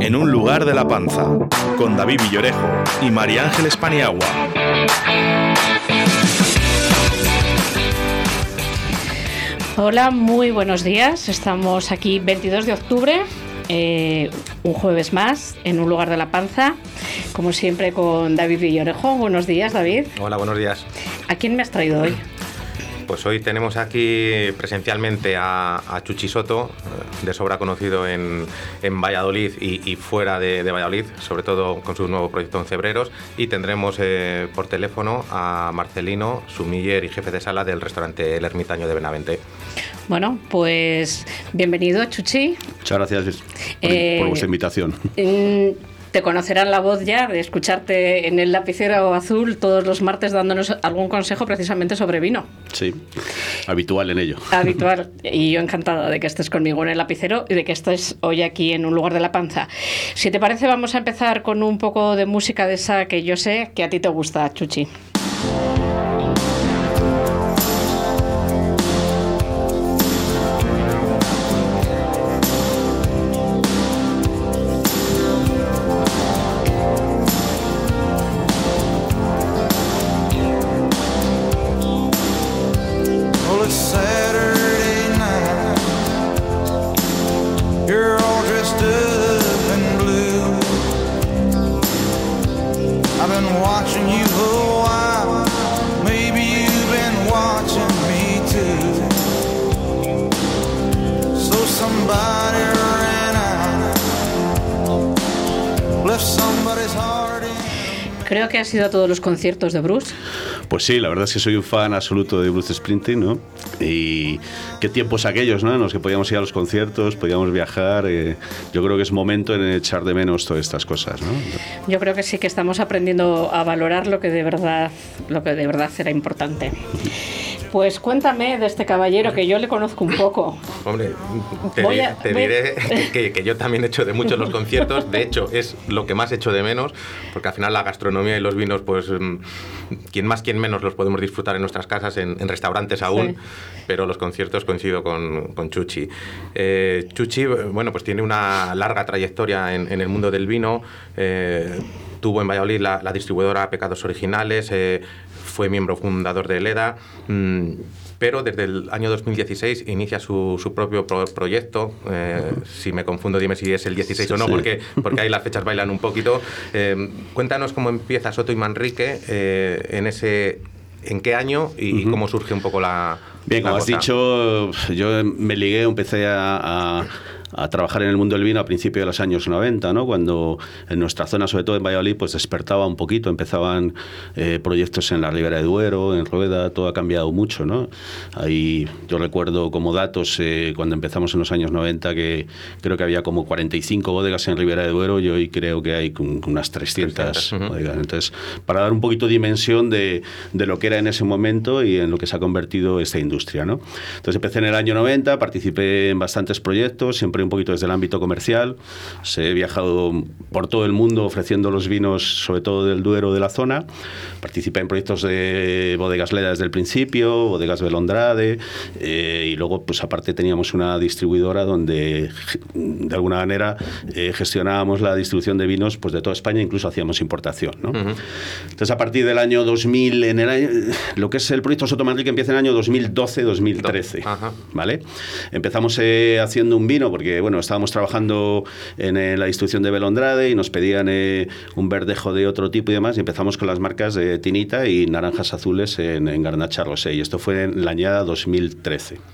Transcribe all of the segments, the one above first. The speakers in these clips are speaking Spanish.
En un lugar de la panza, con David Villorejo y María Ángeles Paniagua. Hola, muy buenos días. Estamos aquí 22 de octubre, eh, un jueves más, en un lugar de la panza, como siempre con David Villorejo. Buenos días, David. Hola, buenos días. ¿A quién me has traído hoy? Pues hoy tenemos aquí presencialmente a, Chuchi Soto, de sobra conocido en, Valladolid y, fuera de, Valladolid, sobre todo con su nuevo proyecto en Cebreros. Y tendremos eh, por teléfono a Marcelino, sumiller y jefe de sala del restaurante El Ermitaño de Benavente. Bueno, pues bienvenido, Chuchi. Muchas gracias por, eh, vuestra invitación te conocerán la voz ya de escucharte en el lapicero azul todos los martes dándonos algún consejo precisamente sobre vino. Sí, habitual en ello. Habitual. Y yo encantada de que estés conmigo en el lapicero y de que estés hoy aquí en un lugar de la panza. Si te parece, vamos a empezar con un poco de música de esa que yo sé que a ti te gusta, Chuchi. Has ido a todos los conciertos de Bruce. Pues sí, la verdad es que soy un fan absoluto de Bruce Springsteen, ¿no? Y qué tiempos aquellos, ¿no? En los que podíamos ir a los conciertos, podíamos viajar. Eh, yo creo que es momento en echar de menos todas estas cosas, ¿no? Yo creo que sí que estamos aprendiendo a valorar lo que de verdad, lo que de verdad era importante. Pues cuéntame de este caballero que yo le conozco un poco. Hombre, te, diré que, yo también he hecho de muchos los conciertos. De hecho, es lo que más he hecho de menos, porque al final la gastronomía y los vinos, pues, mm, quien más, quien menos los podemos disfrutar en nuestras casas, en, restaurantes aún. Pero los conciertos coincido con, con Chuchi. Eh, Chuchi, bueno, pues tiene una larga trayectoria en, el mundo del vino. Eh, tuvo en Valladolid la, la distribuidora Pecados Originales, eh, fue miembro fundador de LEDA, mm, pero desde el año 2016 inicia su, su propio proyecto. Eh, si me confundo, dime si es el 16 o no, porque, porque ahí las fechas bailan un poquito. Eh, cuéntanos cómo empieza Soto y Manrique eh, en ese ¿En qué año y, cómo surge un poco la... Bien, como has dicho, yo me ligué, empecé a a trabajar en el mundo del vino a principios de los años 90, ¿no? cuando en nuestra zona, sobre todo en Valladolid, pues despertaba un poquito, empezaban eh, proyectos en la Ribera de Duero, en Rueda, todo ha cambiado mucho. ¿no? Ahí yo recuerdo como datos, eh, cuando empezamos en los años 90, que creo que había como 45 bodegas en Ribera de Duero y hoy creo que hay unas 300, bodegas. Entonces, para dar un poquito de dimensión de, de, lo que era en ese momento y en lo que se ha convertido esta industria. ¿no? Entonces empecé en el año 90, participé en bastantes proyectos, siempre un poquito desde el ámbito comercial. Se he viajado por todo el mundo ofreciendo los vinos, sobre todo del Duero de la zona. Participé en proyectos de bodegas Leda desde el principio, bodegas Belondrade, eh, y luego, pues aparte, teníamos una distribuidora donde, de alguna manera, eh, gestionábamos la distribución de vinos pues, de toda España, incluso hacíamos importación. ¿no? Entonces, a partir del año 2000, en el lo que es el proyecto Soto que empieza en el año 2012-2013. ¿vale? Empezamos eh, haciendo un vino porque bueno, estábamos trabajando en eh, la distribución de Belondrade y nos pedían eh, un verdejo de otro tipo y demás, y empezamos con las marcas de Tinita y Naranjas Azules en, en Garnacha Rosé, y esto fue en la añada 2013.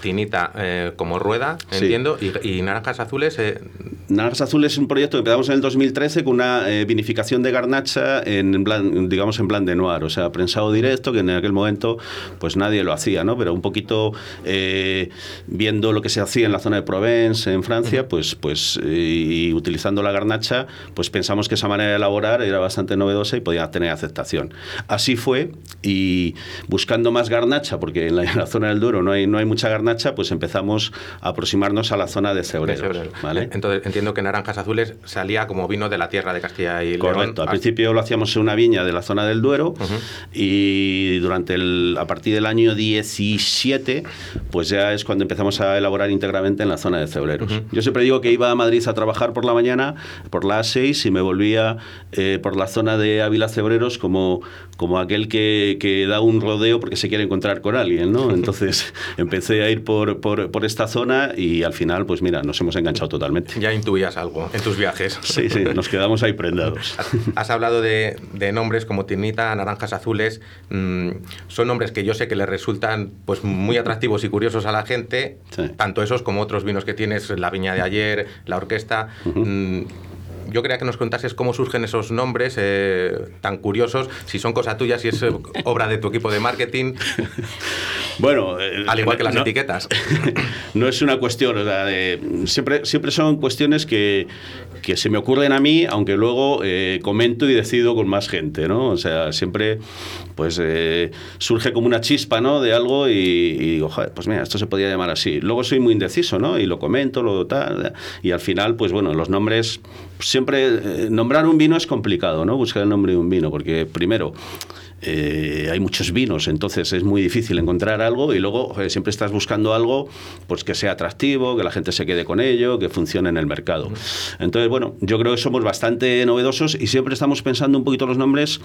Tinita eh, como rueda, entiendo, y, Naranjas Azules. Eh... Naranjas Azules es un proyecto que empezamos en el 2013 con una eh, vinificación de garnacha en plan, digamos, en plan de noir, o sea, prensado directo, que en aquel momento pues nadie lo hacía, ¿no? Pero un poquito eh, viendo lo que se hacía en la zona de Provence, en Francia, pues, pues y utilizando la garnacha, pues pensamos que esa manera de elaborar era bastante novedosa y podía tener aceptación. Así fue, y buscando más garnacha, porque en la, zona del Duro no hay no hay mucha garnacha, pues empezamos a aproximarnos a la zona de Cebreros. ¿vale? Entonces, entiendo que Naranjas Azules salía como vino de la tierra de Castilla y León. Correcto, al principio lo hacíamos en una viña de la zona del Duero y durante el, a partir del año 17, pues ya es cuando empezamos a elaborar íntegramente en la zona de Cebreros. Yo siempre digo que iba a Madrid a trabajar por la mañana, por la A6, y me volvía eh, por la zona de Ávila Cebreros como, como aquel que, que, da un rodeo porque se quiere encontrar con alguien, ¿no? Entonces empecé a ir por, por, por, esta zona y al final, pues mira, nos hemos enganchado totalmente. Ya intuías algo en tus viajes. Sí, sí, nos quedamos ahí prendados. Has hablado de, de nombres como Tinita, Naranjas Azules. Mm, son nombres que yo sé que le resultan pues muy atractivos y curiosos a la gente, tanto esos como otros vinos que tienes, la viña de ayer, la orquesta yo quería que nos contases cómo surgen esos nombres eh, tan curiosos, si son cosa tuya, si es eh, obra de tu equipo de marketing. Bueno, eh, al igual que las etiquetas. No es una cuestión, o sea, de, siempre, siempre son cuestiones que, que se me ocurren a mí, aunque luego comento y decido con más gente, ¿no? O sea, siempre pues surge como una chispa, ¿no? De algo y, digo, joder, pues mira, esto se podría llamar así. Luego soy muy indeciso, ¿no? Y lo comento, lo tal, y al final, pues bueno, los nombres siempre eh, nombrar un vino es complicado, ¿no? Buscar el nombre de un vino, porque primero eh, hay muchos vinos, entonces es muy difícil encontrar algo y luego siempre estás buscando algo pues que sea atractivo, que la gente se quede con ello, que funcione en el mercado. Entonces, bueno, yo creo que somos bastante novedosos y siempre estamos pensando un poquito los nombres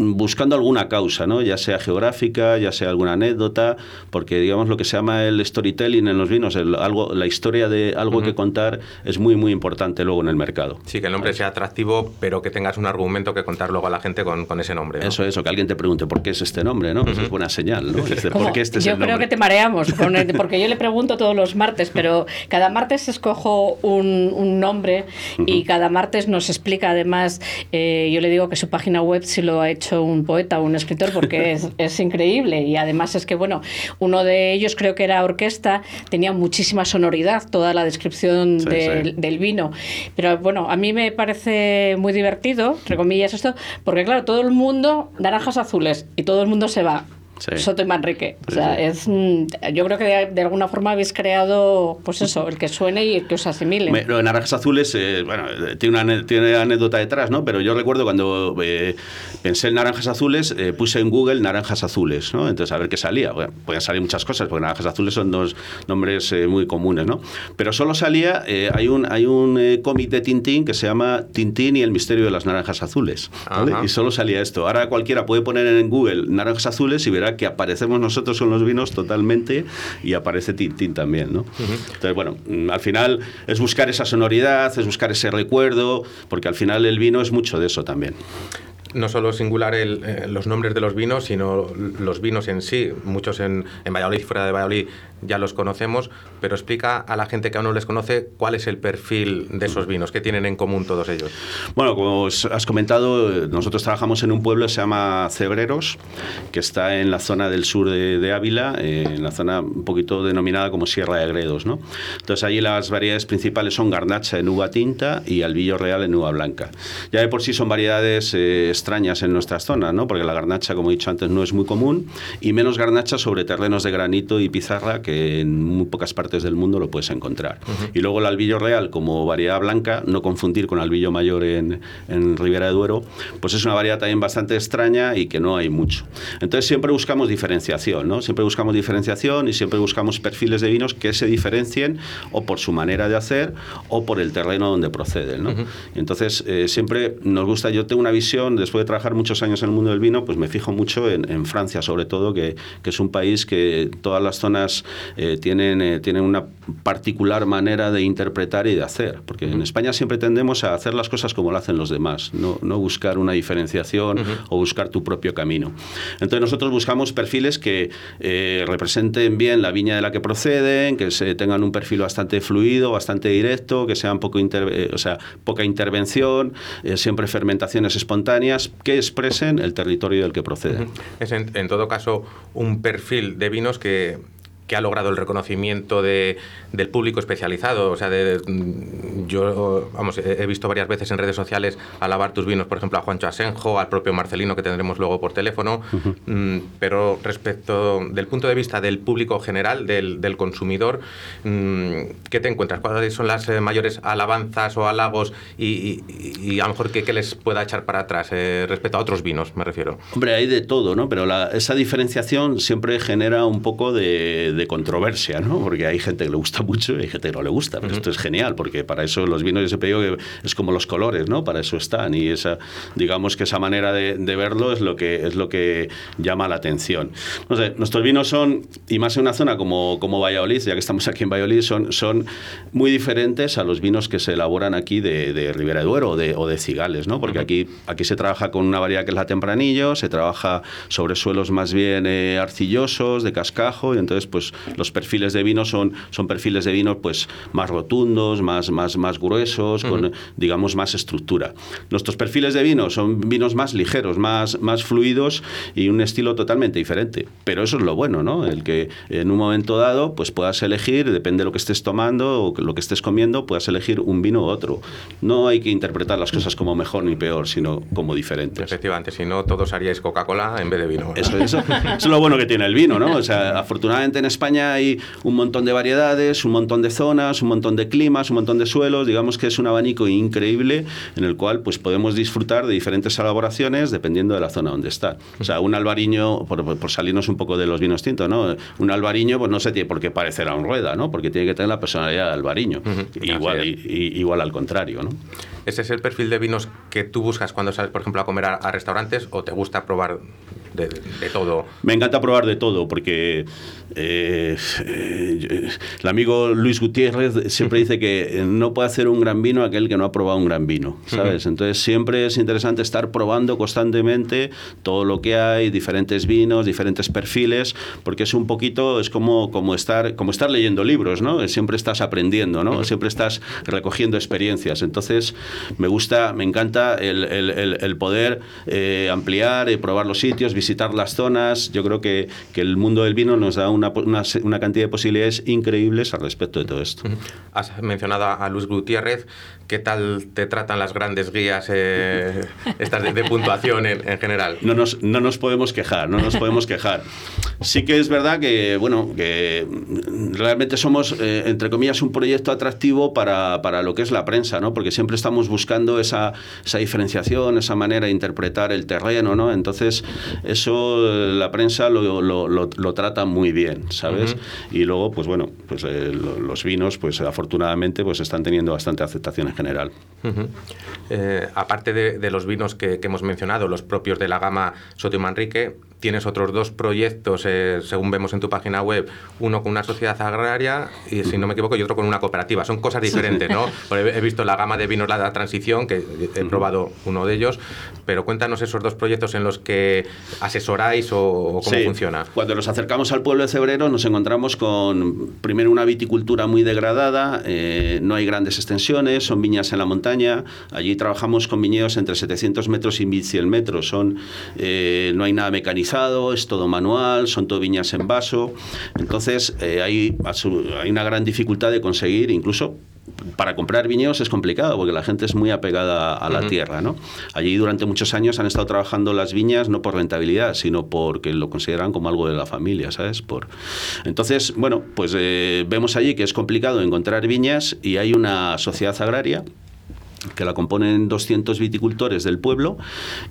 buscando alguna causa, ¿no? ya sea geográfica, ya sea alguna anécdota, porque digamos lo que se llama el storytelling en los vinos, algo, la historia de algo que contar es muy muy importante luego en el mercado. Sí, que el nombre sea atractivo, pero que tengas un argumento que contar luego a la gente con, con ese nombre. Eso, eso, que alguien te pregunte por qué es este nombre, ¿no? Pues es buena señal, ¿no? este yo creo que te mareamos, porque yo le pregunto todos los martes, pero cada martes escojo un, un nombre y cada martes nos explica además, eh, yo le digo que su página web si lo ha hecho un poeta o un escritor porque es, increíble y además es que, bueno, uno de ellos creo que era orquesta, tenía muchísima sonoridad, toda la descripción del, del, vino. Pero bueno, a mí me parece muy divertido, entre comillas esto, porque claro, todo el mundo, naranjas azules, y todo el mundo se va. Soto y Manrique. O sea, es, yo creo que de, alguna forma habéis creado, pues eso, el que suene y el que os asimile. lo de Naranjas Azules, eh, bueno, tiene una, tiene anécdota detrás, ¿no? Pero yo recuerdo cuando eh, pensé en Naranjas Azules, eh, puse en Google Naranjas Azules, ¿no? Entonces, a ver qué salía. Bueno, podían salir muchas cosas, porque Naranjas Azules son dos nombres muy comunes, ¿no? Pero solo salía, hay un, hay un cómic de Tintín que se llama Tintín y el misterio de las naranjas azules. Y solo salía esto. Ahora cualquiera puede poner en Google Naranjas Azules y verá que aparecemos nosotros con los vinos totalmente y aparece Tintín también, ¿no? Entonces, bueno, mm, al final es buscar esa sonoridad, es buscar ese recuerdo, porque al final el vino es mucho de eso también no solo singular eh, los nombres de los vinos, sino los vinos en sí. Muchos en, en Valladolid y fuera de Valladolid ya los conocemos, pero explica a la gente que aún no les conoce cuál es el perfil de esos vinos, qué tienen en común todos ellos. Bueno, como has comentado, nosotros trabajamos en un pueblo que se llama Cebreros, que está en la zona del sur de, Ávila, eh, en la zona un poquito denominada como Sierra de Gredos. ¿no? Entonces allí las variedades principales son garnacha en uva tinta y albillo real en uva blanca. Ya de por sí son variedades eh, extrañas en nuestras zonas, ¿no? porque la garnacha, como he dicho antes, no es muy común, y menos garnacha sobre terrenos de granito y pizarra, que en muy pocas partes del mundo lo puedes encontrar. Y luego el albillo real como variedad blanca, no confundir con albillo mayor en, en Ribera de Duero, pues es una variedad también bastante extraña y que no hay mucho. Entonces siempre buscamos diferenciación, ¿no? Siempre buscamos diferenciación y siempre buscamos perfiles de vinos que se diferencien o por su manera de hacer o por el terreno donde proceden, ¿no? Entonces eh, siempre nos gusta, yo tengo una visión, después de trabajar muchos años en el mundo del vino, pues me fijo mucho en, en Francia sobre todo, que, que, es un país que todas las zonas eh, tienen, eh, tienen una particular manera de interpretar y de hacer, porque en España siempre tendemos a hacer las cosas como lo hacen los demás, no, no buscar una diferenciación o buscar tu propio camino. Entonces nosotros buscamos perfiles que eh, representen bien la viña de la que proceden, que se tengan un perfil bastante fluido, bastante directo, que sean poco o sea, poca intervención, siempre fermentaciones espontáneas que expresen el territorio del que proceden. Es en todo caso un perfil de vinos que que ha logrado el reconocimiento de, del público especializado. O sea, de, yo, vamos, he visto varias veces en redes sociales alabar tus vinos, por ejemplo, a Juancho Asenjo, al propio Marcelino, que tendremos luego por teléfono, mm, pero respecto del punto de vista del público general, del, del consumidor, mm, ¿qué te encuentras? ¿Cuáles son las eh, mayores alabanzas o halagos y, y, a lo mejor qué, les pueda echar para atrás eh, respecto a otros vinos, me refiero? Hombre, hay de todo, ¿no? Pero esa diferenciación siempre genera un poco de, de, controversia, ¿no? Porque hay gente que le gusta mucho y hay gente que no le gusta, pero esto es genial, porque para eso los vinos, yo siempre digo que es como los colores, ¿no? Para eso están y esa, digamos que esa manera de, de verlo es lo, que, es lo que llama la atención. No sé, nuestros vinos son, y más en una zona como, como Valladolid, ya que estamos aquí en Valladolid, son, son muy diferentes a los vinos que se elaboran aquí de, de Ribera de Duero o de, o de Cigales, ¿no? Porque aquí, aquí se trabaja con una variedad que es la tempranillo, se trabaja sobre suelos más bien eh, arcillosos, de cascajo, y entonces pues los perfiles de vino son, son perfiles de vino pues más rotundos, más, más, más gruesos, con digamos más estructura. Nuestros perfiles de vino son vinos más ligeros, más, más fluidos y un estilo totalmente diferente. Pero eso es lo bueno, ¿no? El que en un momento dado pues puedas elegir, depende de lo que estés tomando o lo que estés comiendo, puedas elegir un vino u otro. No hay que interpretar las cosas como mejor ni peor, sino como diferentes. Efectivamente, si no todos haríais Coca-Cola en vez de vino. Eso, eso, es lo bueno que tiene el vino, ¿no? O sea, afortunadamente en España hay un montón de variedades, un montón de zonas, un montón de climas, un montón de suelos, digamos que es un abanico increíble en el cual pues podemos disfrutar de diferentes elaboraciones dependiendo de la zona donde está. O sea, un albariño, por, por salirnos un poco de los vinos tintos, ¿no? Un albariño pues no se tiene por qué parecer a un rueda, ¿no? Porque tiene que tener la personalidad de albariño. igual, igual al contrario, ¿no? ¿Ese es el perfil de vinos que tú buscas cuando sales, por ejemplo, a comer a restaurantes o te gusta probar de, todo. Me encanta probar de todo, porque eh, eh, el amigo Luis Gutiérrez siempre dice que no puede hacer un gran vino aquel que no ha probado un gran vino, ¿sabes? Entonces siempre es interesante estar probando constantemente todo lo que hay, diferentes vinos, diferentes perfiles, porque es un poquito, es como, como, estar, como estar leyendo libros, ¿no? Siempre estás aprendiendo, ¿no? Siempre estás recogiendo experiencias. Entonces me gusta, me encanta el, el, poder eh, ampliar, y probar los sitios, visitar las zonas. Yo creo que, que el mundo del vino nos da una, una, una, cantidad de posibilidades increíbles al respecto de todo esto. Has mencionado a Luis Gutiérrez. ¿Qué tal te tratan las grandes guías eh, estas de, puntuación en, en, general? No nos, no nos podemos quejar, no nos podemos quejar. Sí que es verdad que, bueno, que realmente somos, eh, entre comillas, un proyecto atractivo para, para, lo que es la prensa, ¿no? Porque siempre estamos buscando esa, esa diferenciación, esa manera de interpretar el terreno, ¿no? Entonces, eso la prensa lo, lo, lo, trata muy bien, ¿sabes? Y luego, pues bueno, pues eh, los vinos, pues afortunadamente, pues están teniendo bastante aceptación en general. Eh, aparte de, de, los vinos que, que, hemos mencionado, los propios de la gama Soto y Manrique, tienes otros dos proyectos, eh, según vemos en tu página web, uno con una sociedad agraria y, si no me equivoco, y otro con una cooperativa. Son cosas diferentes, ¿no? he visto la gama de vinos La Transición, que he probado uno de ellos, pero cuéntanos esos dos proyectos en los que asesoráis o, cómo funciona. Cuando nos acercamos al pueblo de Cebrero nos encontramos con, primero, una viticultura muy degradada, eh, no hay grandes extensiones, son viñas en la montaña, allí trabajamos con viñedos entre 700 metros y 1100 metros, son, eh, no hay nada mecanizado es todo manual, son todo viñas en vaso. Entonces eh, hay, hay una gran dificultad de conseguir, incluso para comprar viñedos es complicado porque la gente es muy apegada a la tierra. ¿no? Allí durante muchos años han estado trabajando las viñas no por rentabilidad, sino porque lo consideran como algo de la familia, ¿sabes? Por... Entonces, bueno, pues eh, vemos allí que es complicado encontrar viñas y hay una sociedad agraria que la componen 200 viticultores del pueblo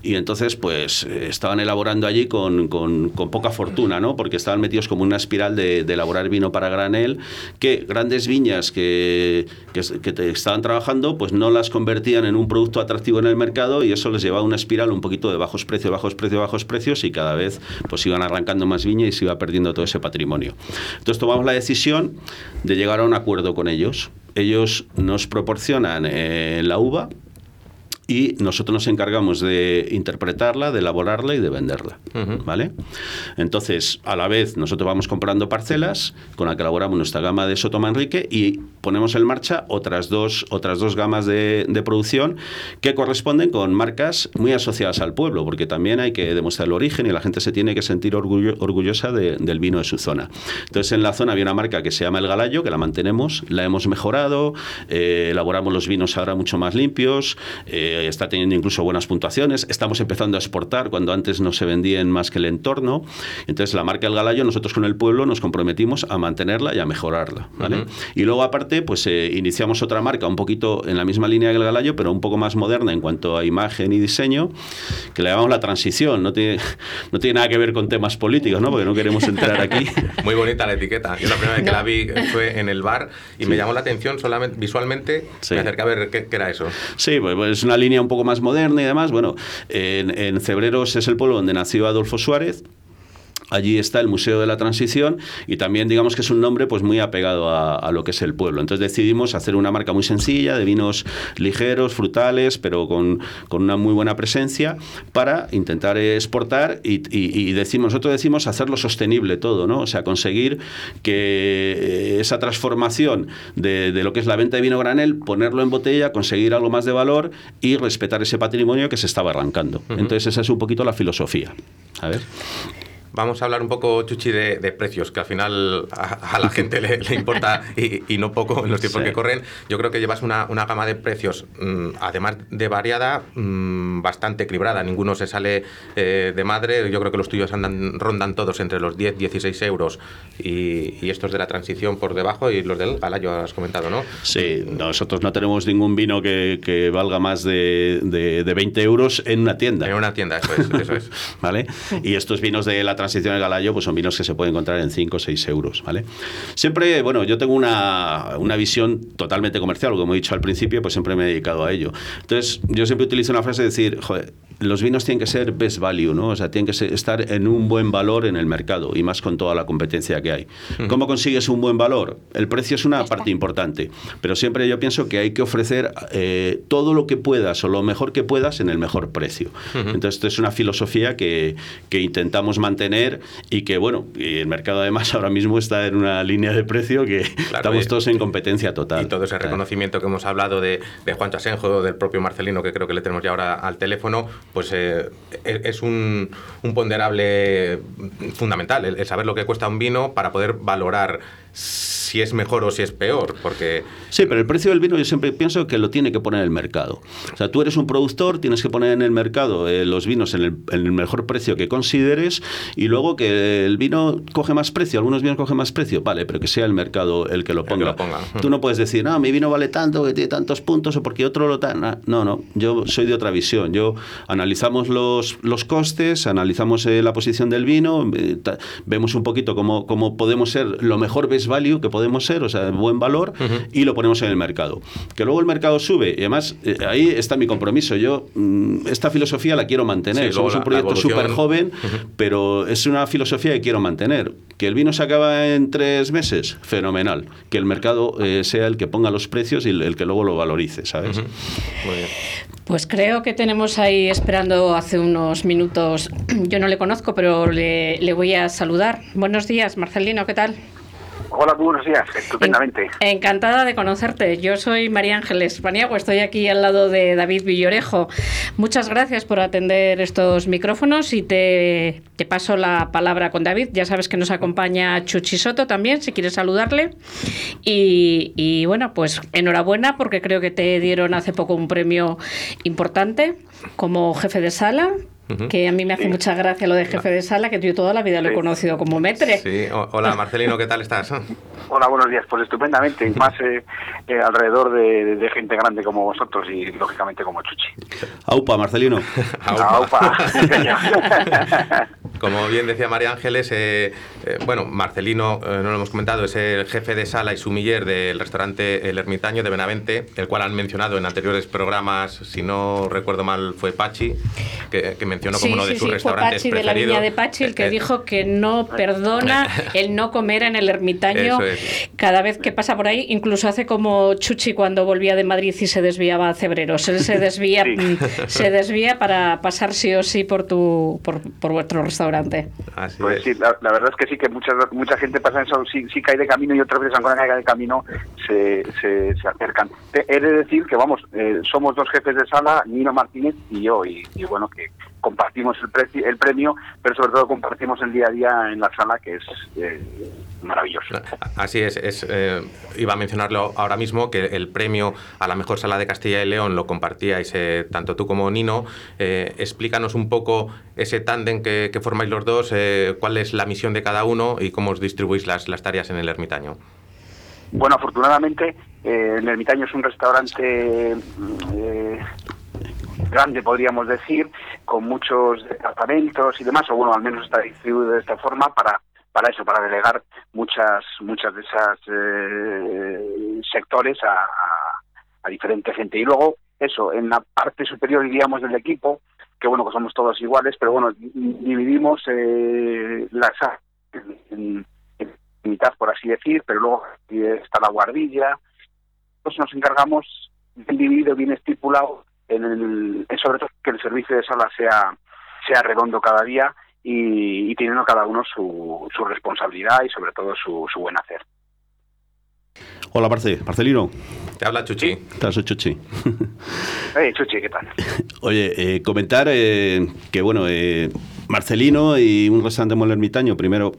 y entonces pues estaban elaborando allí con, con, poca fortuna, ¿no? porque estaban metidos como una espiral de, elaborar vino para granel que grandes viñas que, que, estaban trabajando pues no las convertían en un producto atractivo en el mercado y eso les llevaba a una espiral un poquito de bajos precios, bajos precios, bajos precios y cada vez pues iban arrancando más viña y se iba perdiendo todo ese patrimonio. Entonces tomamos la decisión de llegar a un acuerdo con ellos ellos nos proporcionan eh, la uva y nosotros nos encargamos de interpretarla, de elaborarla y de venderla. ¿Vale? Entonces, a la vez, nosotros vamos comprando parcelas con la que elaboramos nuestra gama de Soto Manrique y ponemos en marcha otras dos, otras dos gamas de, producción que corresponden con marcas muy asociadas al pueblo, porque también hay que demostrar el origen y la gente se tiene que sentir orgullosa del vino de su zona. Entonces, en la zona había una marca que se llama El Galayo, que la mantenemos, la hemos mejorado, eh, elaboramos los vinos ahora mucho más limpios, eh, está teniendo incluso buenas puntuaciones, estamos empezando a exportar cuando antes no se vendían más que el entorno. Entonces, la marca El Galayo, nosotros con el pueblo nos comprometimos a mantenerla y a mejorarla. ¿vale? Y luego, aparte, pues eh, iniciamos otra marca un poquito en la misma línea que el Galayo, pero un poco más moderna en cuanto a imagen y diseño, que le llamamos la transición. No tiene, no tiene nada que ver con temas políticos, ¿no? porque no queremos entrar aquí. Muy bonita la etiqueta. Yo la primera vez que la vi fue en el bar y me llamó la atención solamente visualmente. Me acerqué a ver qué, era eso. Sí, pues, pues, es una línea un poco más moderna y demás. Bueno, en, en es el pueblo donde nació Adolfo Suárez Allí está el Museo de la Transición y también digamos que es un nombre pues muy apegado a, lo que es el pueblo. Entonces decidimos hacer una marca muy sencilla de vinos ligeros, frutales, pero con, una muy buena presencia para intentar exportar y, decimos, nosotros decimos hacerlo sostenible todo, ¿no? O sea, conseguir que eh, esa transformación de, lo que es la venta de vino granel, ponerlo en botella, conseguir algo más de valor y respetar ese patrimonio que se estaba arrancando. Entonces esa es un poquito la filosofía. A ver. Vamos a hablar un poco, Chuchi, de, precios, que al final a, la gente le, importa y, no poco en los tiempos que corren. Yo creo que llevas una, gama de precios, mm, además de variada, mm, bastante equilibrada. Ninguno se sale eh, de madre. Yo creo que los tuyos andan, rondan todos entre los 10, 16 euros y, estos de la transición por debajo y los del galayo, has comentado, ¿no? Sí, nosotros no tenemos ningún vino que, valga más de, de, 20 euros en una tienda. En una tienda, eso es. Eso es. ¿Vale? Y estos vinos de la transición del Galayo pues son vinos que se pueden encontrar en 5 o 6 euros, ¿vale? Siempre, bueno, yo tengo una, una visión totalmente comercial, como he dicho al principio, pues siempre me he dedicado a ello. Entonces, yo siempre utilizo una frase de decir, joder, los vinos tienen que ser best value, ¿no? O sea, tienen que estar en un buen valor en el mercado y más con toda la competencia que hay. ¿Cómo consigues un buen valor? El precio es una parte importante, pero siempre yo pienso que hay que ofrecer eh, todo lo que puedas o lo mejor que puedas en el mejor precio. Entonces, esto es una filosofía que, que, intentamos mantener y que, bueno, el mercado además ahora mismo está en una línea de precio que estamos todos en competencia total. Y todo ese reconocimiento que hemos hablado de, de Juan Chasenjo, del propio Marcelino, que creo que le tenemos ya ahora al teléfono, pues eh, e-, es un, ponderable fundamental, el, saber lo que cuesta un vino para poder valorar si es mejor o si es peor, porque... Sí, pero el precio del vino yo siempre pienso que lo tiene que poner el mercado. O sea, tú eres un productor, tienes que poner en el mercado eh, los vinos en el, mejor precio que consideres y luego que el vino coge más precio, algunos vinos cogen más precio, vale, pero que sea el mercado el que lo ponga. Tú no puedes decir, no, mi vino vale tanto, que tiene tantos puntos o porque otro lo da. No, no, yo soy de otra visión. Yo analizamos los, los costes, analizamos eh, la posición del vino, eh, vemos un poquito cómo, cómo podemos ser lo mejor best value que podemos ser, o sea, buen valor, y lo ponemos en el mercado. Que luego el mercado sube, y además eh, ahí está mi compromiso. Yo mm, esta filosofía la quiero mantener. Somos un proyecto súper joven, pero es una filosofía que quiero mantener. Que el vino se acaba en tres meses, fenomenal. Que el mercado eh, sea el que ponga los precios y el, que luego lo valorice, ¿sabes? Muy bien. Pues creo que tenemos ahí esperando hace unos minutos, yo no le conozco, pero le, le voy a saludar. Buenos días, Marcelino, ¿qué tal? Hola, buenos días, estupendamente. encantada de conocerte. Yo soy María Ángeles Paniago, estoy aquí al lado de David Villorejo. Muchas gracias por atender estos micrófonos y te, te paso la palabra con David. Ya sabes que nos acompaña Chuchi Soto también, si quieres saludarle. Y, y bueno, pues enhorabuena porque creo que te dieron hace poco un premio importante como jefe de sala que a mí me hace mucha gracia lo de jefe de sala, que yo toda la vida lo he conocido como metre. Sí, hola Marcelino, ¿qué tal estás? Hola, buenos días, pues estupendamente, más eh, eh, alrededor de, gente grande como vosotros y lógicamente como Chuchi. Aupa, Marcelino. Aupa. como bien decía María Ángeles, eh, eh, bueno, Marcelino, no lo hemos comentado, es el jefe de sala y sumiller del restaurante El Ermitaño de Benavente, el cual han mencionado en anteriores programas, si no recuerdo mal, fue Pachi, que, mencionó como uno de sus restaurantes fue Pachi de la línea de Pachi el que dijo que no perdona el no comer en El Ermitaño cada vez que pasa por ahí, incluso hace como Chuchi cuando volvía de Madrid y se desviaba a Cebreros. Él se desvía, se desvía para pasar sí o sí por tu por, por vuestro restaurante. pues sí, la, verdad es que sí, que mucha, mucha gente pasa eso, sí, sí cae de camino y otras veces aunque cae de camino se, se, acercan. He de decir que, vamos, eh, somos dos jefes de sala, Nino Martínez y yo, y, bueno, que compartimos el, el premio, pero sobre todo compartimos el día a día en la sala, que es eh, maravilloso. Así es, es eh, iba a mencionarlo ahora mismo, que el premio a la mejor sala de Castilla y León lo compartíais tanto tú como Nino. explícanos un poco ese tándem que, formáis los dos, cuál es la misión de cada uno y cómo os distribuís las, las tareas en el ermitaño. Bueno, afortunadamente eh, el Ermitaño es un restaurante eh, grande, podríamos decir, con muchos departamentos y demás, o bueno, al menos está distribuido de esta forma para para eso, para delegar muchas muchas de esas eh, sectores a, a, diferente gente. Y luego, eso, en la parte superior, diríamos, del equipo, que bueno, que somos todos iguales, pero bueno, dividimos eh, las en, mitad, por así decir, pero luego está la guardilla. Pues nos encargamos bien dividido, bien estipulado, en el, sobre todo que el servicio de sala sea, sea redondo cada día y, teniendo cada uno su, su responsabilidad y sobre todo su, su buen hacer. Hola, Marce, Marcelino. Te habla Chuchi. Te habla Chuchi. Hey, Chuchi, ¿qué tal? Oye, eh, comentar eh, que, bueno, eh, Marcelino y un restaurante molermitaño, primero,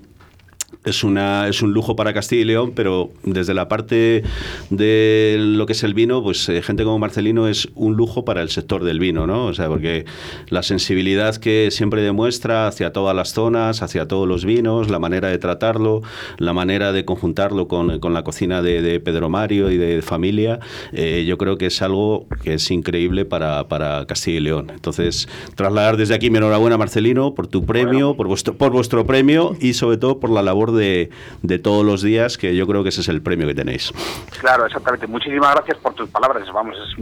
es, una, es un lujo para Castilla y León, pero desde la parte de lo que es el vino, pues eh, gente como Marcelino es un lujo para el sector del vino, ¿no? O sea, porque la sensibilidad que siempre demuestra hacia todas las zonas, hacia todos los vinos, la manera de tratarlo, la manera de conjuntarlo con, con la cocina de, Pedro Mario y de familia, eh, yo creo que es algo que es increíble para, para, Castilla y León. Entonces, trasladar desde aquí mi enhorabuena, Marcelino, por tu premio, por, vuestro, por vuestro premio y sobre todo por la labor de, todos los días, que yo creo que ese es el premio que tenéis. Claro, exactamente. Muchísimas gracias por tus palabras. Vamos, es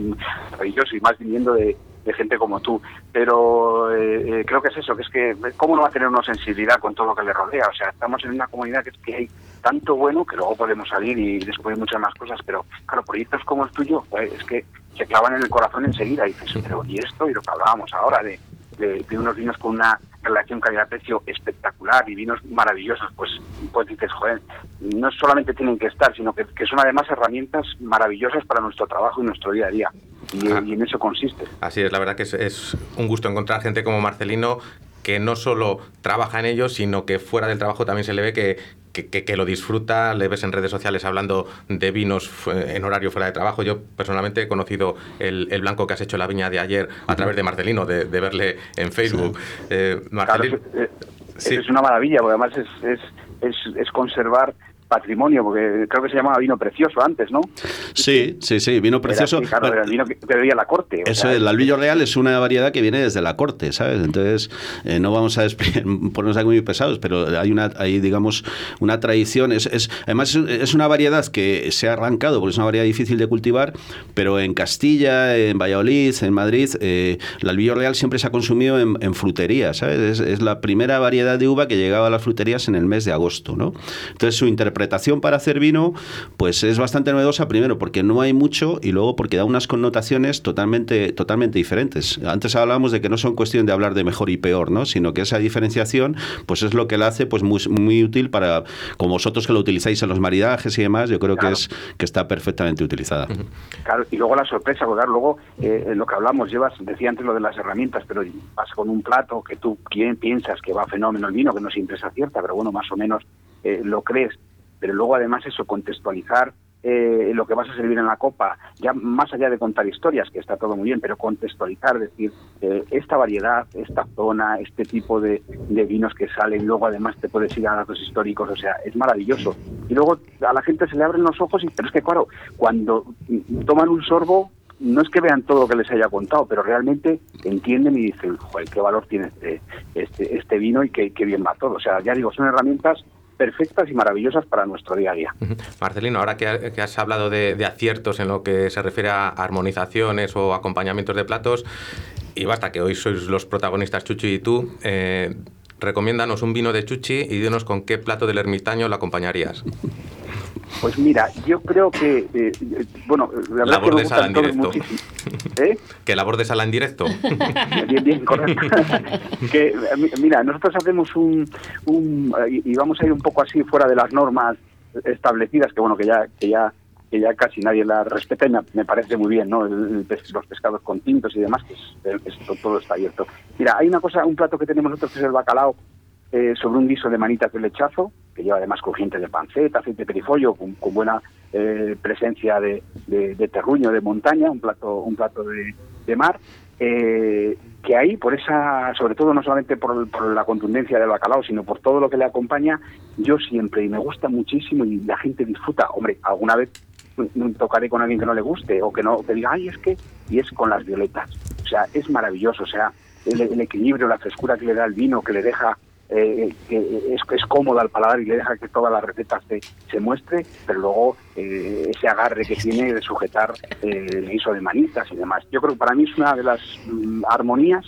maravilloso y más viniendo de, gente como tú. Pero eh, eh, creo que es eso, que es que cómo no va a tener una sensibilidad con todo lo que le rodea. O sea, estamos en una comunidad que, que hay tanto bueno que luego podemos salir y descubrir muchas más cosas. Pero claro, proyectos como el tuyo, pues, es que se clavan en el corazón enseguida y dices, pero y esto y lo que hablábamos ahora de, de unos vinos con una relación calidad-precio espectacular y vinos maravillosos, pues, pues dices, joder, no solamente tienen que estar, sino que, son además herramientas maravillosas para nuestro trabajo y nuestro día a día. Y, en eso consiste. Así es, la verdad que es, un gusto encontrar gente como Marcelino que no solo trabaja en ello, sino que fuera del trabajo también se le ve que, que, lo disfruta, le ves en redes sociales hablando de vinos en horario fuera de trabajo. Yo personalmente he conocido el, blanco que has hecho en la viña de ayer a través de Marcelino, de, verle en Facebook. Eh, eh, es, una maravilla, porque además es, es, es conservar patrimonio, porque creo que se llamaba vino precioso antes, ¿no? Sí, sí, sí, vino precioso. claro, era el vino que bebía la corte. Eso, el albillo real es una variedad que viene desde la corte, ¿sabes? Entonces, eh, no vamos a ponernos aquí muy pesados, pero hay una, hay, digamos, una tradición. Es, es, además, es una variedad que se ha arrancado, porque es una variedad difícil de cultivar, pero en Castilla, en Valladolid, en Madrid, eh, el albillo real siempre se ha consumido en, en frutería, ¿sabes? Es, la primera variedad de uva que llegaba a las fruterías en el mes de agosto, ¿no? Entonces, su interpretación interpretación para hacer vino, pues es bastante novedosa, primero porque no hay mucho y luego porque da unas connotaciones totalmente, totalmente diferentes. Antes hablábamos de que no son cuestión de hablar de mejor y peor, ¿no? sino que esa diferenciación pues es lo que la hace pues muy, muy útil para, como vosotros que lo utilizáis en los maridajes y demás, yo creo que es que está perfectamente utilizada. Claro, y luego la sorpresa, porque luego eh, lo que hablamos, llevas, decía antes lo de las herramientas, pero vas con un plato que tú quién piensas que va fenómeno el vino, que no siempre es acierta, pero bueno, más o menos eh, lo crees pero luego además eso, contextualizar eh, lo que vas a servir en la copa, ya más allá de contar historias, que está todo muy bien, pero contextualizar, decir, eh, esta variedad, esta zona, este tipo de, vinos que salen, luego además te puedes ir a datos históricos, o sea, es maravilloso. Y luego a la gente se le abren los ojos, y, pero es que claro, cuando toman un sorbo, no es que vean todo lo que les haya contado, pero realmente entienden y dicen, joder, qué valor tiene este, este, este vino y qué, qué bien va todo. O sea, ya digo, son herramientas perfectas y maravillosas para nuestro día a día. Marcelino, ahora que, has hablado de, aciertos en lo que se refiere a armonizaciones o acompañamientos de platos, y basta que hoy sois los protagonistas Chuchi y tú, eh, recomiéndanos un vino de Chuchi y dinos con qué plato del ermitaño lo acompañarías. Pues mira, yo creo que, eh, bueno, la labor de sala en directo. ¿Eh? Que labor de sala en directo. bien, bien, correcto. que, mira, nosotros hacemos un, un, y vamos a ir un poco así fuera de las normas establecidas, que bueno, que ya, que ya que ya casi nadie las respeta y me, parece muy bien, ¿no? los pescados con tintos y demás, que es, todo está abierto. Mira, hay una cosa, un plato que tenemos nosotros que es el bacalao, eh, sobre un guiso de manitas de lechazo, que lleva además crujiente de panceta, aceite de perifollo, con, buena eh, presencia de, terruño de montaña, un plato, un plato de, mar, eh, que ahí, por esa, sobre todo no solamente por, la contundencia del bacalao, sino por todo lo que le acompaña, yo siempre, y me gusta muchísimo, y la gente disfruta, hombre, alguna vez tocaré con alguien que no le guste, o que no, que diga, ay, es que, y es con las violetas. O sea, es maravilloso, o sea, el equilibrio, la frescura que le da el vino, que le deja eh, que es, es cómoda al paladar y le deja que todas las recetas se, se muestre, pero luego eh, ese agarre que tiene de sujetar eh, el guiso de manitas y demás. Yo creo que para mí es una de las mm, armonías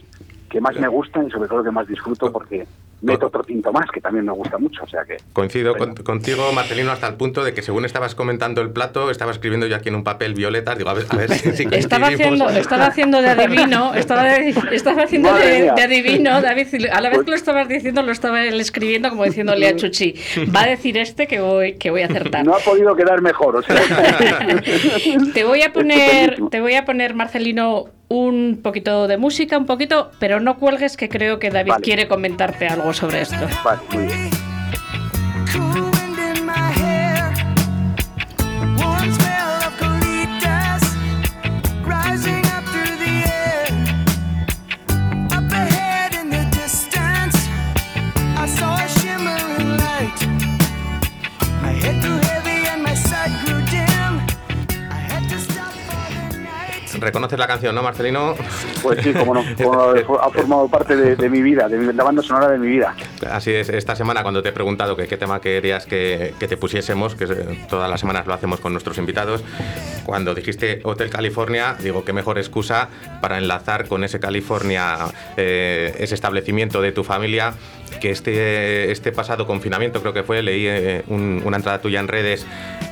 que más me gustan y sobre todo que más disfruto porque meto otro tinto más que también me gusta mucho. O sea que, Coincido contigo, Marcelino, hasta el punto de que según estabas comentando el plato, estaba escribiendo yo aquí en un papel violeta. Digo, a ver, a ver si, estaba haciendo, estaba haciendo de adivino, estaba, estaba haciendo de, adivino, David, a la vez que lo estabas diciendo, lo estaba él escribiendo como diciéndole a Chuchi, va a decir este que voy, que voy a acertar. No ha podido quedar mejor, o sea. te voy a poner, te voy a poner, Marcelino, un poquito de música, un poquito, pero no cuelgues que creo que David quiere comentarte algo sobre esto. ¿Reconoces la canción, no, Marcelino? Pues sí, como no, ha formado parte de, mi vida, de la banda sonora de mi vida. Así es, esta semana cuando te he preguntado que qué tema querías que, que te pusiésemos, que todas las semanas lo hacemos con nuestros invitados, cuando dijiste Hotel California, digo, qué mejor excusa para enlazar con ese California, eh, ese establecimiento de tu familia, que este, este pasado confinamiento, creo que fue, leí eh, una entrada tuya en redes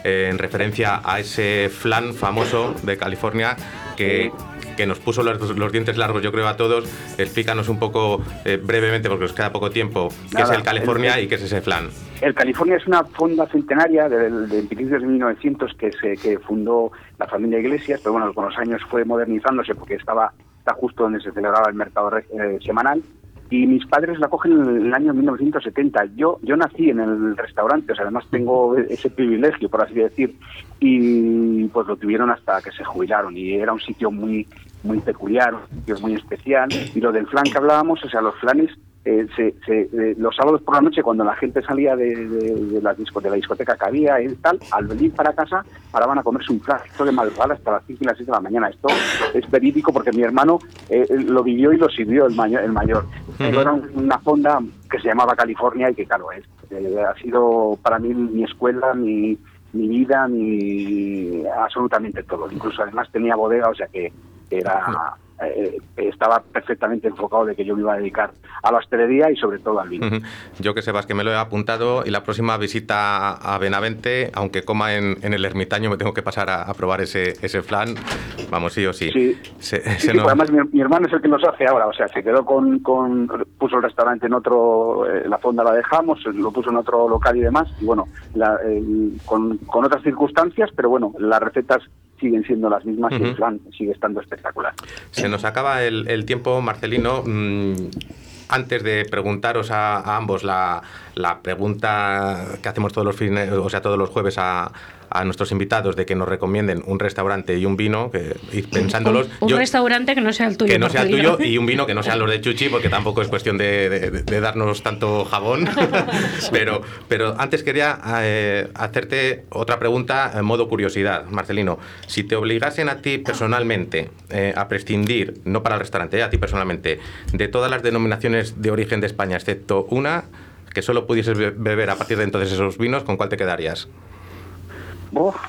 eh, en referencia a ese flan famoso de California que, que nos puso los, dientes largos, yo creo, a todos. Explícanos un poco eh, brevemente, porque nos queda poco tiempo, qué es el California y qué es ese flan. El California es una fonda centenaria del, de principios de 1900 que, se, que fundó la familia Iglesias, pero bueno, con los años fue modernizándose porque estaba está justo donde se celebraba el mercado eh, semanal y mis padres la cogen en el año 1970. Yo yo nací en el restaurante, o sea, además tengo ese privilegio, por así decir, y pues lo tuvieron hasta que se jubilaron y era un sitio muy muy peculiar, un sitio muy especial y lo del flan que hablábamos, o sea, los flanes eh, se, eh, los sábados por la noche cuando la gente salía de, de, la, disco, de la discoteca que había y tal, al venir para casa paraban a comerse un flan, esto de madrugada hasta las 5 y las 6 de la mañana. Esto es verídico porque mi hermano eh, lo vivió y lo sirvió el, mayor. El mayor. Era una fonda que se llamaba California y que claro, es, ha sido para mí mi escuela, mi, mi vida, mi absolutamente todo. Incluso además tenía bodega, o sea que era eh, estaba perfectamente enfocado de que yo me iba a dedicar a la hostelería y sobre todo al vino. Yo que sepas que me lo he apuntado y la próxima visita a Benavente, aunque coma en, el ermitaño, me tengo que pasar a, probar ese, ese flan, vamos, sí o sí. Sí, además mi, hermano es el que nos hace ahora, o sea, se quedó con, con puso el restaurante en otro, eh, la fonda la dejamos, lo puso en otro local y demás, y bueno, con, con otras circunstancias, pero bueno, las recetas siguen siendo las mismas y el flan sigue estando espectacular. Se nos acaba el, tiempo, Marcelino. Mm, antes de preguntaros a, ambos la, pregunta que hacemos todos los fines, o sea, todos los jueves a, a nuestros invitados de que nos recomienden un restaurante y un vino, que ir pensándolos. Un, restaurante que no sea el tuyo. Que no sea el tuyo y un vino que no sean los de Chuchi, porque tampoco es cuestión de, darnos tanto jabón. pero, pero antes quería eh, hacerte otra pregunta en modo curiosidad, Marcelino. Si te obligasen a ti personalmente eh, a prescindir, no para el restaurante, a ti personalmente, de todas las denominaciones de origen de España, excepto una, que solo pudieses beber a partir de entonces esos vinos, ¿con cuál te quedarías?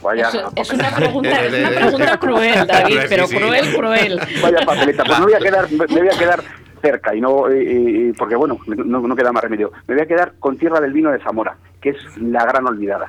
Vaya. Es, una pregunta, es, una pregunta, cruel, David, pero cruel, cruel. Vaya papeleta. Pues me voy a quedar, me voy a quedar cerca y no porque bueno no, no, queda más remedio me voy a quedar con Tierra del Vino de Zamora que es la gran olvidada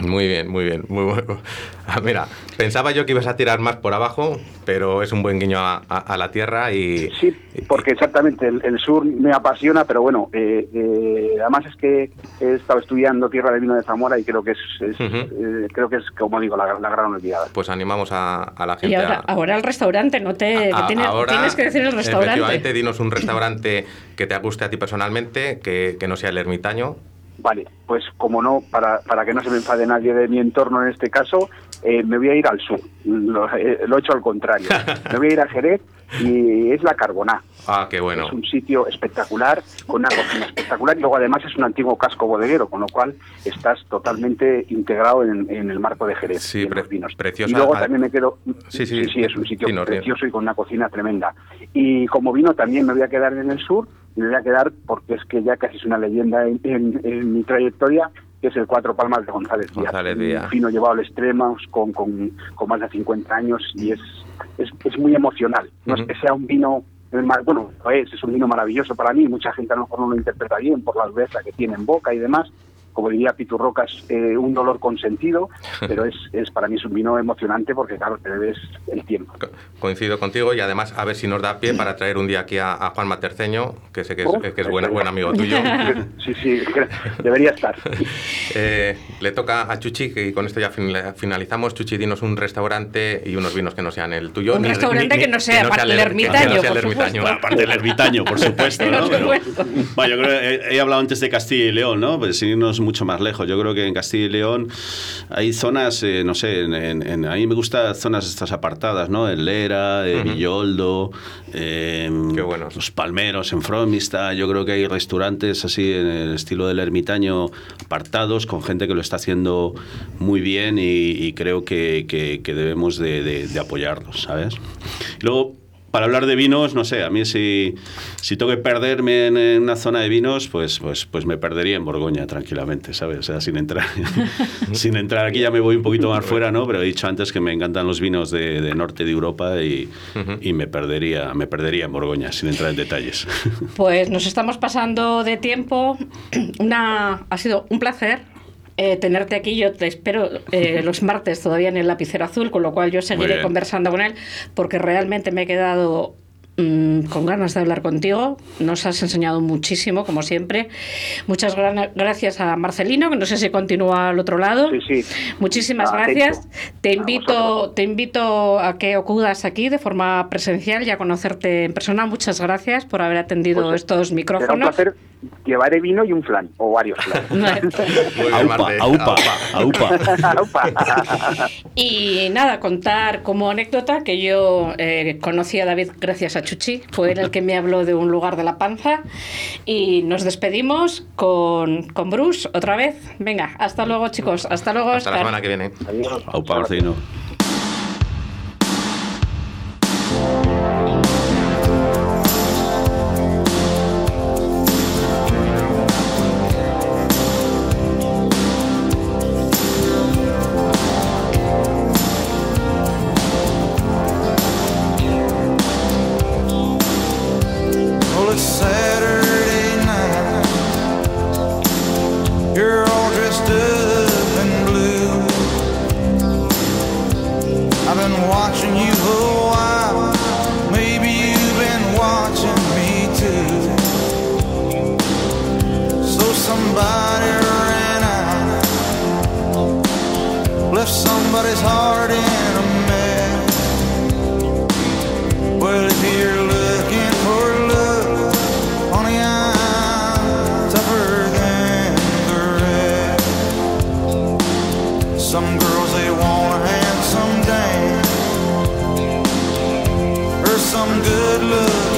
muy bien, muy bien, muy bueno. Ah, mira, pensaba yo que ibas a tirar más por abajo, pero es un buen guiño a, la tierra y... Sí, porque exactamente el, sur me apasiona, pero bueno, eh, eh, además es que he estado estudiando Tierra de Vino de Zamora y creo que es, eh, creo que es como digo, la, gran olvidada. Pues animamos a, la gente Y ahora, el restaurante, no te... tienes, tienes, que decir el restaurante. Efectivamente, dinos un restaurante que te guste a ti personalmente, que, que no sea el ermitaño, Vale, pues como no, para, para que no se me enfade nadie de mi entorno en este caso, eh, me voy a ir al sur. Lo, eh, lo, he hecho al contrario. Me voy a ir a Jerez y es la Carboná. Ah, qué bueno. Es un sitio espectacular, con una cocina espectacular y luego además es un antiguo casco bodeguero, con lo cual estás totalmente integrado en, el marco de Jerez. Sí, vinos. precioso. Y luego también me quedo... Sí, sí, sí, es un sitio precioso y con una cocina tremenda. Y como vino también me voy a quedar en el sur me voy a quedar porque es que ya casi es una leyenda en, mi trayectoria que es el Cuatro Palmas de González Díaz. González Díaz. Un vino llevado al extremo, con, con, con, más de 50 años y es, es, es muy emocional. No es que sea un vino bueno, es, es un vino maravilloso para mí, mucha gente a lo mejor no lo interpreta bien por la dureza que tiene en boca y demás, como diría Piturrocas, eh, un dolor consentido, pero es, es para mí es un vino emocionante porque, claro, te debes el tiempo. Coincido contigo y además a ver si nos da pie para traer un día aquí a, Juan Materceño, que sé que es, oh, que es buen, buen, amigo tuyo. Sí, sí, debería estar. Eh, le toca a Chuchi, que con esto ya finalizamos. Chuchi, dinos un restaurante y unos vinos que no sean el tuyo. Un restaurante que no sea, aparte del ermitaño, por supuesto. Aparte del ermitaño, por supuesto. ¿no? yo creo, he, he, hablado antes de Castilla y León, ¿no? Pues si nos mucho más lejos. Yo creo que en Castilla y León hay zonas, eh, no sé, en, a mí me gustan zonas estas apartadas, ¿no? En Lera, en Villoldo, los Palmeros, en Fromista. Yo creo que hay restaurantes así en el estilo del ermitaño apartados con gente que lo está haciendo muy bien y, creo que, que, debemos de, de apoyarlos, ¿sabes? luego, para hablar de vinos, no sé, a mí si, si tengo que perderme en, una zona de vinos, pues, pues, pues me perdería en Borgoña tranquilamente, ¿sabes? O sea, sin entrar, sin entrar aquí ya me voy un poquito más fuera, ¿no? Pero he dicho antes que me encantan los vinos de, de norte de Europa y, y, me, perdería, me perdería en Borgoña, sin entrar en detalles. Pues nos estamos pasando de tiempo. Una, ha sido un placer eh, tenerte aquí. Yo te espero eh, los martes todavía en el lapicero azul, con lo cual yo seguiré conversando con él, porque realmente me he quedado Mm, con ganas de hablar contigo. Nos has enseñado muchísimo, como siempre. Muchas gracias a Marcelino, que no sé si continúa al otro lado. Muchísimas ah, gracias. Te invito, te invito a que acudas aquí de forma presencial y a conocerte en persona. Muchas gracias por haber atendido pues, estos micrófonos. Será un Llevaré vino y un flan, o varios flan. aupa, aupa, aupa. y nada, contar como anécdota que yo eh, conocí a David gracias a Chuchi, fue el que me habló de un lugar de la panza. Y nos despedimos con, con Bruce otra vez. Venga, hasta luego, chicos. Hasta luego, Hasta la semana que viene. Adiós. Aupa, Some girls they want a handsome dame or some good look.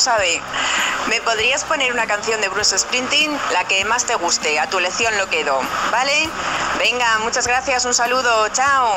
Sabe. ¿Me podrías poner una canción de Bruce Sprinting? La que más te guste, a tu elección lo quedo, ¿vale? Venga, muchas gracias, un saludo, chao.